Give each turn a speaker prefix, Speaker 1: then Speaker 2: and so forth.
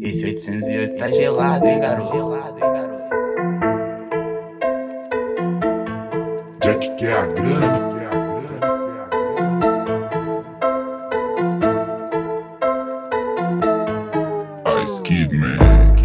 Speaker 1: Esse 808 tá gelado, hein, garoto?
Speaker 2: Jack quer é a grana. Skid Kid, man.